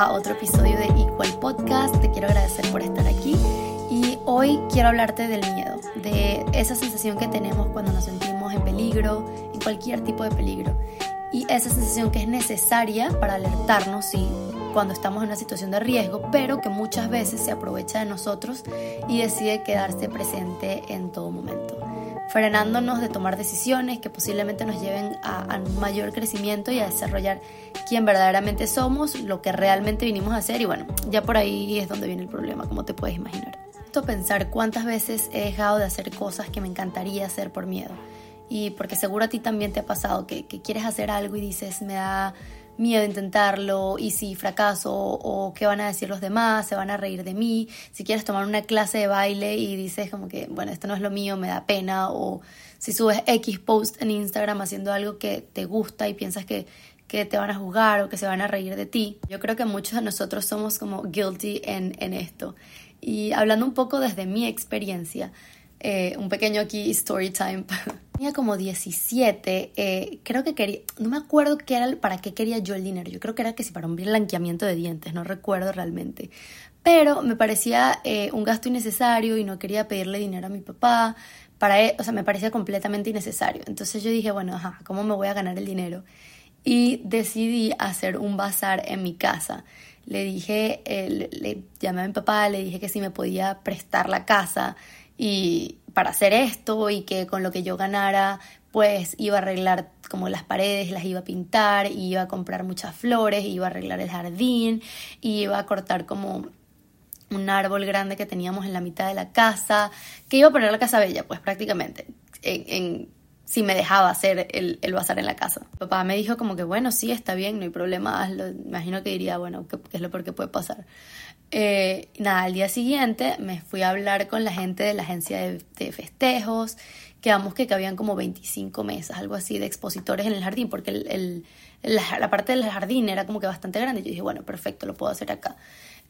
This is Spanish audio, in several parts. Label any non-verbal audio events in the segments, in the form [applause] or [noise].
a otro episodio de Equal Podcast. Te quiero agradecer por estar aquí y hoy quiero hablarte del miedo, de esa sensación que tenemos cuando nos sentimos en peligro, en cualquier tipo de peligro. Y esa sensación que es necesaria para alertarnos, sí, cuando estamos en una situación de riesgo, pero que muchas veces se aprovecha de nosotros y decide quedarse presente en todo momento frenándonos de tomar decisiones que posiblemente nos lleven a, un mayor crecimiento y a desarrollar quién verdaderamente somos, lo que realmente vinimos a hacer y bueno, ya por ahí es donde viene el problema, como te puedes imaginar. Esto pensar cuántas veces he dejado de hacer cosas que me encantaría hacer por miedo y porque seguro a ti también te ha pasado que, que quieres hacer algo y dices me da miedo a intentarlo y si fracaso o qué van a decir los demás, se van a reír de mí, si quieres tomar una clase de baile y dices como que, bueno, esto no es lo mío, me da pena, o si subes X post en Instagram haciendo algo que te gusta y piensas que, que te van a juzgar o que se van a reír de ti. Yo creo que muchos de nosotros somos como guilty en, en esto. Y hablando un poco desde mi experiencia, eh, un pequeño aquí story time. [laughs] Tenía como 17, eh, creo que quería, no me acuerdo qué era, para qué quería yo el dinero, yo creo que era que si para un blanqueamiento de dientes, no recuerdo realmente, pero me parecía eh, un gasto innecesario y no quería pedirle dinero a mi papá, para, él, o sea, me parecía completamente innecesario, entonces yo dije, bueno, ajá, ¿cómo me voy a ganar el dinero? Y decidí hacer un bazar en mi casa. Le dije, le, llamé a mi papá, le dije que si me podía prestar la casa y para hacer esto y que con lo que yo ganara pues iba a arreglar como las paredes, las iba a pintar, iba a comprar muchas flores, iba a arreglar el jardín, iba a cortar como un árbol grande que teníamos en la mitad de la casa, que iba a poner la casa bella, pues prácticamente, en, si me dejaba hacer el, el, bazar en la casa. Papá me dijo como que bueno, sí, está bien, no hay problema, hazlo. Imagino que diría, bueno, ¿qué, qué es lo peor que puede pasar? Eh, nada, al día siguiente me fui a hablar con la gente de la agencia de, festejos, quedamos que cabían como 25 mesas, algo así, de expositores en el jardín, porque el, la, parte del jardín era como que bastante grande. Yo dije, bueno, perfecto, lo puedo hacer acá.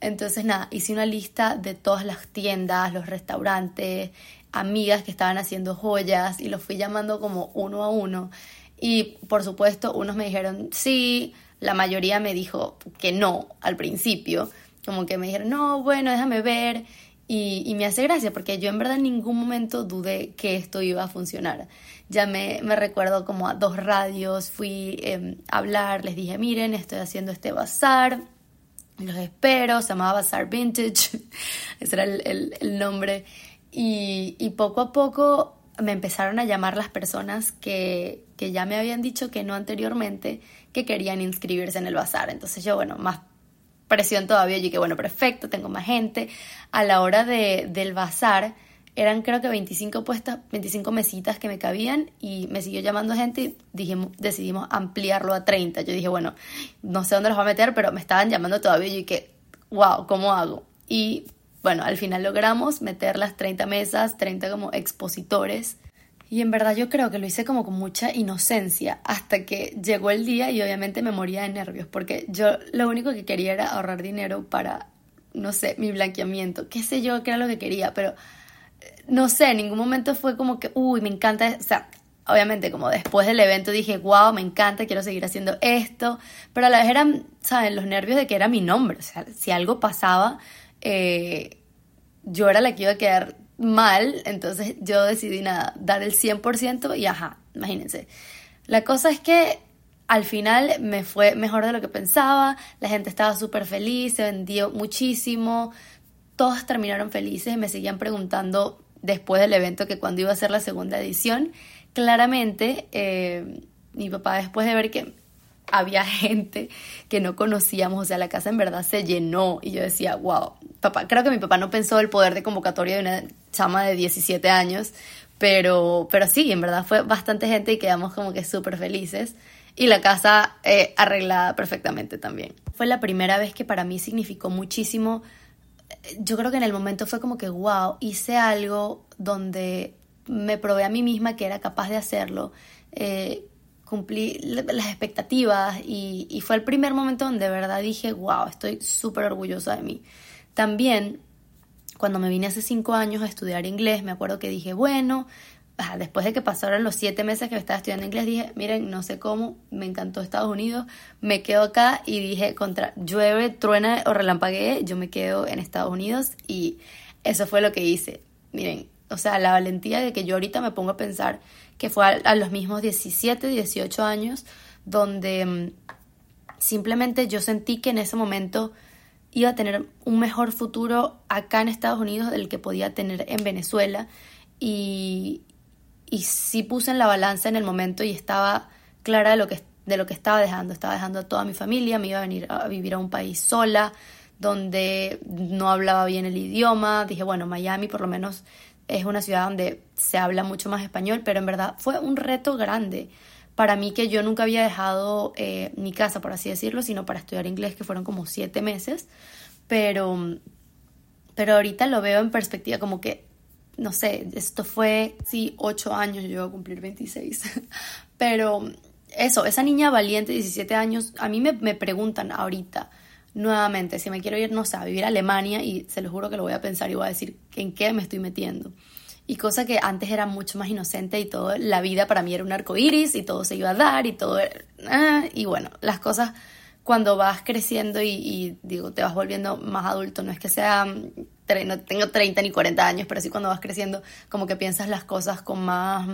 Entonces, nada, hice una lista de todas las tiendas, los restaurantes, amigas que estaban haciendo joyas y los fui llamando como uno a uno. Y por supuesto, unos me dijeron sí, la mayoría me dijo que no al principio como que me dijeron, no, bueno, déjame ver. Y, me hace gracia porque yo en verdad en ningún momento dudé que esto iba a funcionar. Ya me, me recuerdo como a dos radios, fui em, a hablar, les dije, miren, estoy haciendo este bazar, los espero, se llamaba Bazar Vintage, [laughs] ese era el, el, nombre. Y, y, poco a poco me empezaron a llamar las personas que, que ya me habían dicho que no anteriormente, que querían inscribirse en el bazar. Entonces yo, bueno, más presión todavía. Yo que bueno, perfecto, tengo más gente. A la hora de, del bazar, eran creo que 25 puestas, 25 mesitas que me cabían y me siguió llamando gente y dijimos, decidimos ampliarlo a 30. Yo dije, bueno, no sé dónde los va a meter, pero me estaban llamando todavía y que, wow, ¿cómo hago? Y bueno, al final logramos meter las 30 mesas, 30 como expositores y en verdad yo creo que lo hice como con mucha inocencia hasta que llegó el día y obviamente me moría de nervios porque yo lo único que quería era ahorrar dinero para, no sé, mi blanqueamiento, qué sé yo, qué era lo que quería, pero eh, no sé, en ningún momento fue como que, uy, me encanta, o sea, obviamente como después del evento dije, wow, me encanta, quiero seguir haciendo esto, pero a la vez eran, ¿saben? Los nervios de que era mi nombre, o sea, si algo pasaba, eh, yo era la que iba a quedar mal, entonces yo decidí nada, dar el 100% y ajá, imagínense. La cosa es que al final me fue mejor de lo que pensaba, la gente estaba súper feliz, se vendió muchísimo, todos terminaron felices, me seguían preguntando después del evento que cuando iba a ser la segunda edición. Claramente, eh, mi papá después de ver que había gente que no conocíamos, o sea, la casa en verdad se llenó y yo decía, wow, papá, creo que mi papá no pensó el poder de convocatoria de una chama de 17 años, pero, pero sí, en verdad fue bastante gente y quedamos como que súper felices y la casa eh, arreglada perfectamente también. Fue la primera vez que para mí significó muchísimo, yo creo que en el momento fue como que, wow, hice algo donde me probé a mí misma que era capaz de hacerlo. Eh, cumplí las expectativas y, fue el primer momento donde de verdad dije, wow, estoy súper orgullosa de mí. También, cuando me vine hace cinco años a estudiar inglés, me acuerdo que dije, bueno, después de que pasaron los siete meses que estaba estudiando inglés, dije, miren, no sé cómo, me encantó Estados Unidos, me quedo acá y dije, contra llueve, truena o relampaguee, yo me quedo en Estados Unidos y eso fue lo que hice. Miren, o sea, la valentía de que yo ahorita me pongo a pensar que fue a, los mismos 17, 18 años, donde mm, simplemente yo sentí que en ese momento iba a tener un mejor futuro acá en Estados Unidos del que podía tener en Venezuela y, y sí puse en la balanza en el momento y estaba clara de lo que, de lo que estaba dejando. Estaba dejando a toda mi familia, me iba a venir a vivir a un país sola, donde no hablaba bien el idioma. Dije, bueno, Miami por lo menos es una ciudad donde se habla mucho más español, pero en verdad fue un reto grande para mí que yo nunca había dejado eh, mi casa, por así decirlo, sino para estudiar inglés, que fueron como siete meses. Pero, pero ahorita lo veo en perspectiva como que no sé, esto fue, sí, ocho años, yo voy a cumplir 26, [laughs] pero eso, esa niña valiente, 17 años, a mí me, me, preguntan ahorita nuevamente si me quiero ir, no sé, a vivir a Alemania y se lo juro que lo voy a pensar y voy a decir en qué me estoy metiendo. Y cosa que antes era mucho más inocente y todo, la vida para mí era un arco iris y todo se iba a dar y todo, ah, y bueno, las cosas cuando vas creciendo y, digo, te vas volviendo más adulto, no es que sea, no tengo 30 ni 40 años, pero sí cuando vas creciendo, como que piensas las cosas con más,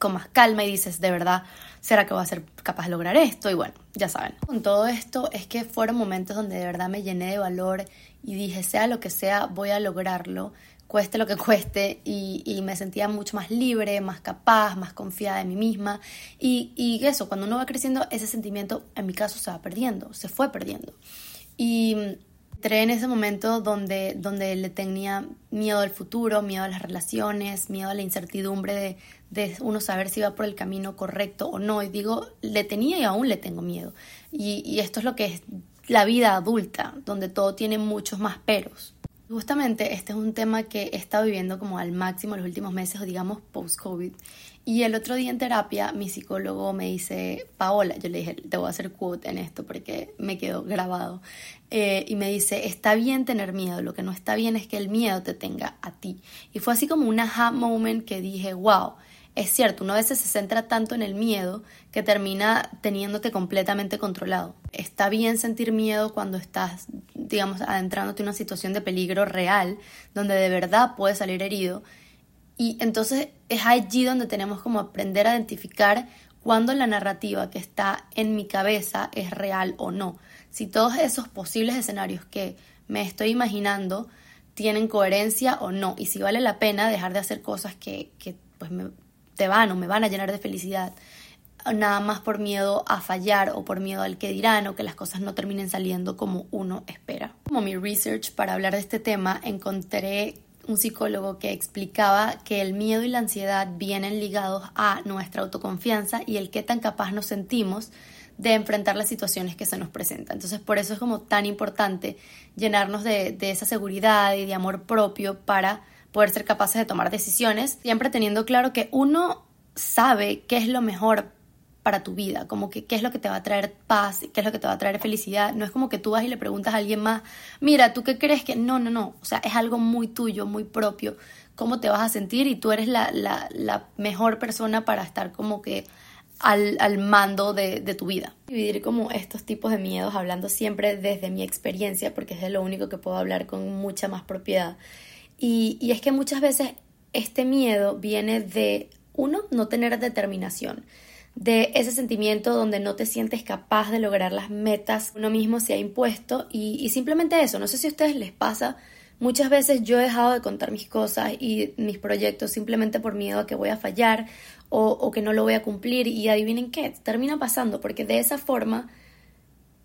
con más calma y dices, de verdad, ¿será que voy a ser capaz de lograr esto? Y bueno, ya saben. Con todo esto es que fueron momentos donde de verdad me llené de valor y dije, sea lo que sea, voy a lograrlo cueste lo que cueste, y, me sentía mucho más libre, más capaz, más confiada en mí misma. Y, y, eso, cuando uno va creciendo, ese sentimiento, en mi caso, se va perdiendo, se fue perdiendo. Y entré en ese momento donde, donde le tenía miedo al futuro, miedo a las relaciones, miedo a la incertidumbre de, de uno saber si va por el camino correcto o no. Y digo, le tenía y aún le tengo miedo. Y, y esto es lo que es la vida adulta, donde todo tiene muchos más peros. Justamente este es un tema que he estado viviendo como al máximo los últimos meses o digamos post-COVID. Y el otro día en terapia mi psicólogo me dice, Paola, yo le dije, te voy a hacer quote en esto porque me quedó grabado. Eh, y me dice, está bien tener miedo, lo que no está bien es que el miedo te tenga a ti. Y fue así como un aha moment que dije, wow, es cierto, uno a veces se centra tanto en el miedo que termina teniéndote completamente controlado. Está bien sentir miedo cuando estás, digamos, adentrándote en una situación de peligro real, donde de verdad puedes salir herido. Y entonces es allí donde tenemos como aprender a identificar cuándo la narrativa que está en mi cabeza es real o no. Si todos esos posibles escenarios que me estoy imaginando tienen coherencia o no. Y si vale la pena dejar de hacer cosas que, que pues me te van o me van a llenar de felicidad, nada más por miedo a fallar o por miedo al que dirán o que las cosas no terminen saliendo como uno espera. Como mi research para hablar de este tema, encontré un psicólogo que explicaba que el miedo y la ansiedad vienen ligados a nuestra autoconfianza y el qué tan capaz nos sentimos de enfrentar las situaciones que se nos presentan. Entonces, por eso es como tan importante llenarnos de, de esa seguridad y de amor propio para poder ser capaces de tomar decisiones, siempre teniendo claro que uno sabe qué es lo mejor para tu vida, como que qué es lo que te va a traer paz, qué es lo que te va a traer felicidad. No es como que tú vas y le preguntas a alguien más, mira, ¿tú qué crees que? No, no, no. O sea, es algo muy tuyo, muy propio. ¿Cómo te vas a sentir? Y tú eres la, la, la mejor persona para estar como que al, al mando de, de, tu vida. Dividir como estos tipos de miedos, hablando siempre desde mi experiencia, porque es de lo único que puedo hablar con mucha más propiedad. Y, es que muchas veces este miedo viene de, uno, no tener determinación, de ese sentimiento donde no te sientes capaz de lograr las metas uno mismo se ha impuesto. Y, y, simplemente eso, no sé si a ustedes les pasa, muchas veces yo he dejado de contar mis cosas y mis proyectos simplemente por miedo a que voy a fallar o, o que no lo voy a cumplir. Y adivinen qué, termina pasando porque de esa forma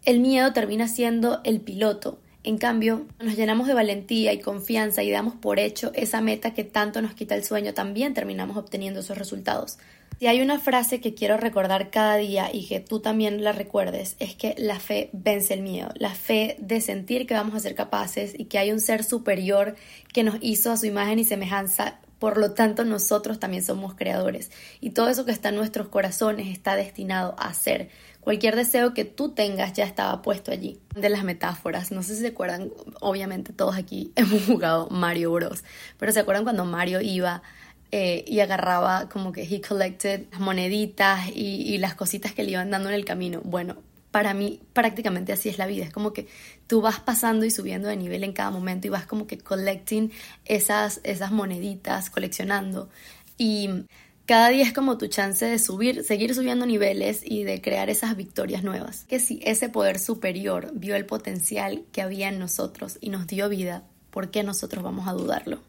el miedo termina siendo el piloto. En cambio, nos llenamos de valentía y confianza y damos por hecho esa meta que tanto nos quita el sueño, también terminamos obteniendo esos resultados. Si hay una frase que quiero recordar cada día y que tú también la recuerdes, es que la fe vence el miedo, la fe de sentir que vamos a ser capaces y que hay un ser superior que nos hizo a su imagen y semejanza por lo tanto, nosotros también somos creadores y todo eso que está en nuestros corazones está destinado a ser. Cualquier deseo que tú tengas ya estaba puesto allí. De las metáforas, no sé si se acuerdan, obviamente todos aquí [laughs] hemos jugado Mario Bros, pero se acuerdan cuando Mario iba eh, y agarraba como que he collected moneditas y, y las cositas que le iban dando en el camino. Bueno, para mí prácticamente así es la vida. Es como que tú vas pasando y subiendo de nivel en cada momento y vas como que collecting esas, esas moneditas, coleccionando. Y cada día es como tu chance de subir, seguir subiendo niveles y de crear esas victorias nuevas. Que si ese poder superior vio el potencial que había en nosotros y nos dio vida, ¿por qué nosotros vamos a dudarlo?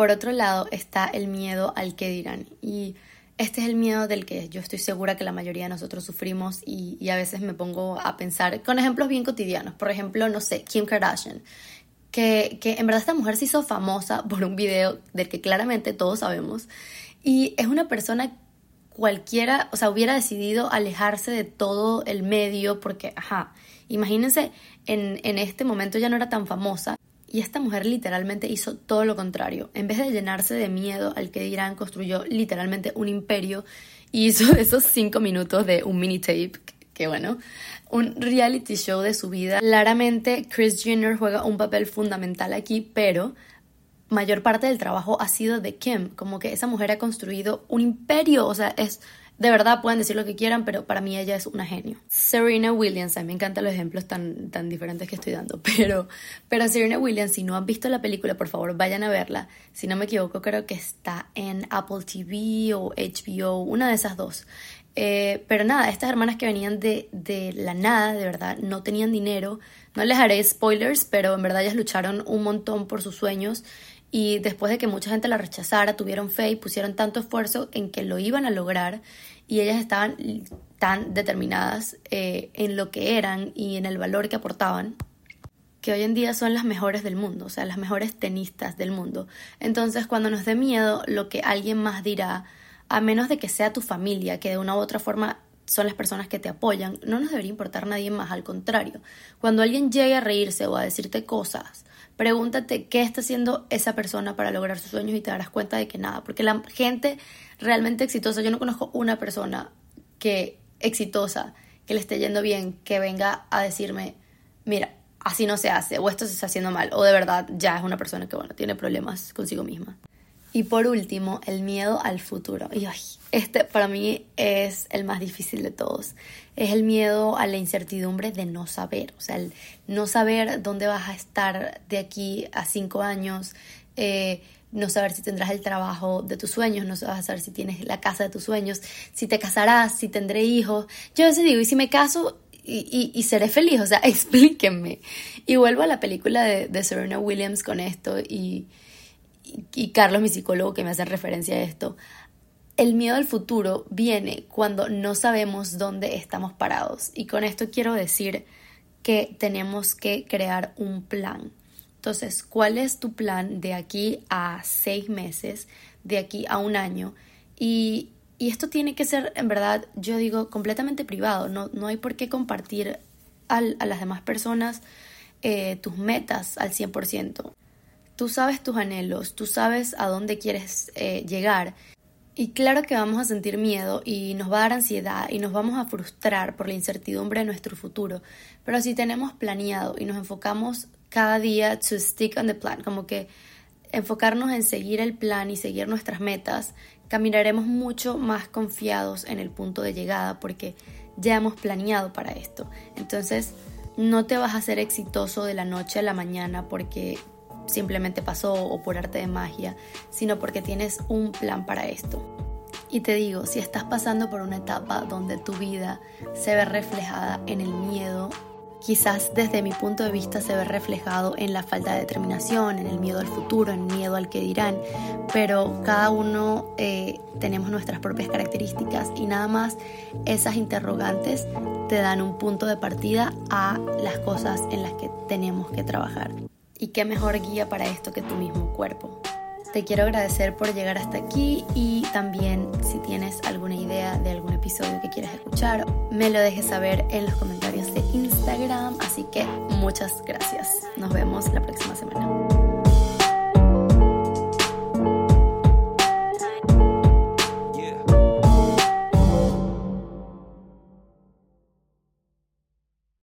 Por otro lado está el miedo al que dirán. Y este es el miedo del que yo estoy segura que la mayoría de nosotros sufrimos y, a veces me pongo a pensar con ejemplos bien cotidianos. Por ejemplo, no sé, Kim Kardashian. Que, que en verdad esta mujer se hizo famosa [laughs] por un video del que claramente todos sabemos y es una persona cualquiera, o sea, hubiera decidido alejarse de todo el medio porque, ajá, imagínense, en, en este momento ya no era tan famosa. Y esta mujer literalmente hizo todo lo contrario. En vez de llenarse de miedo al que dirán, construyó literalmente un imperio y hizo [laughs] esos cinco minutos de un mini tape, que bueno, un reality show de su vida. Claramente Chris Jenner juega un papel fundamental aquí, pero mayor parte del trabajo ha sido de Kim, como que esa mujer ha construido un imperio, o sea, es de verdad pueden decir lo que quieran, pero para mí ella es una genio. Serena Williams, a mí me encantan los ejemplos tan, tan diferentes que estoy dando, [laughs] pero, pero Serena Williams, si no han visto la película, por favor vayan a verla. Si no me equivoco, creo que está en Apple TV o HBO, una de esas dos. Eh, pero nada, estas hermanas que venían de, de la nada, de verdad, no tenían dinero. No les haré spoilers, pero en verdad ellas lucharon un montón por sus sueños y después de que mucha gente la rechazara, tuvieron fe y pusieron tanto esfuerzo en que lo iban a lograr y ellas estaban tan determinadas eh, en lo que eran y en el valor que aportaban que hoy en día son las mejores del mundo, o sea, las mejores tenistas del mundo. Entonces, cuando nos dé miedo lo que alguien más dirá, a menos de que sea tu familia, que de una u otra forma son las personas que te apoyan, no nos debería importar nadie más, al contrario. Cuando alguien llegue a reírse o a decirte cosas Pregúntate qué está haciendo esa persona para lograr sus sueños y te darás cuenta de que nada, porque la gente realmente exitosa, yo no conozco una persona que exitosa, que le esté yendo bien, que venga a decirme, mira, así no se hace, o esto se está haciendo mal, o de verdad ya es una persona que, bueno, tiene problemas consigo misma. Y por último, el miedo al futuro. Y este para mí es el más difícil de todos. Es el miedo a la incertidumbre de no saber. O sea, no saber dónde vas a estar de aquí a cinco años. Eh, no saber si tendrás el trabajo de tus sueños, no saber si tienes la casa de tus sueños, si te casarás, si tendré hijos. Yo a veces digo, ¿y si me caso y, y, seré feliz? O sea, [laughs] explíquenme. Y vuelvo a la película de, de Serena Williams con esto y, y Carlos, mi psicólogo, que me hace referencia a esto, el miedo al futuro viene cuando no sabemos dónde estamos parados. Y con esto quiero decir que tenemos que crear un plan. Entonces, ¿cuál es tu plan de aquí a seis meses, de aquí a un año? Y, esto tiene que ser, en verdad, yo digo, completamente privado. No, no hay por qué compartir a las demás personas eh, tus metas al 100% tú sabes tus anhelos, tú sabes a dónde quieres eh, llegar. Y claro que vamos a sentir miedo y nos va a dar ansiedad y nos vamos a frustrar por la incertidumbre de nuestro futuro. Pero si tenemos planeado y nos enfocamos cada día to stick on the plan, como que enfocarnos en seguir el plan y seguir nuestras metas, caminaremos mucho más confiados en el punto de llegada porque ya hemos planeado para esto. Entonces, no te vas a hacer exitoso de la noche a la mañana porque simplemente pasó o por arte de magia, sino porque tienes un plan para esto. Y te digo, si estás pasando por una etapa donde tu vida se ve reflejada en el miedo, quizás desde mi punto de vista se ve reflejado en la falta de determinación, en el miedo al futuro, en miedo al que dirán, pero cada uno eh, tenemos nuestras propias características y nada más esas interrogantes te dan un punto de partida a las cosas en las que tenemos que trabajar. Y qué mejor guía para esto que tu mismo cuerpo. Te quiero agradecer por llegar hasta aquí y también si tienes alguna idea de algún episodio que quieras escuchar, me lo dejes saber en los comentarios de Instagram. Así que muchas gracias. Nos vemos la próxima semana.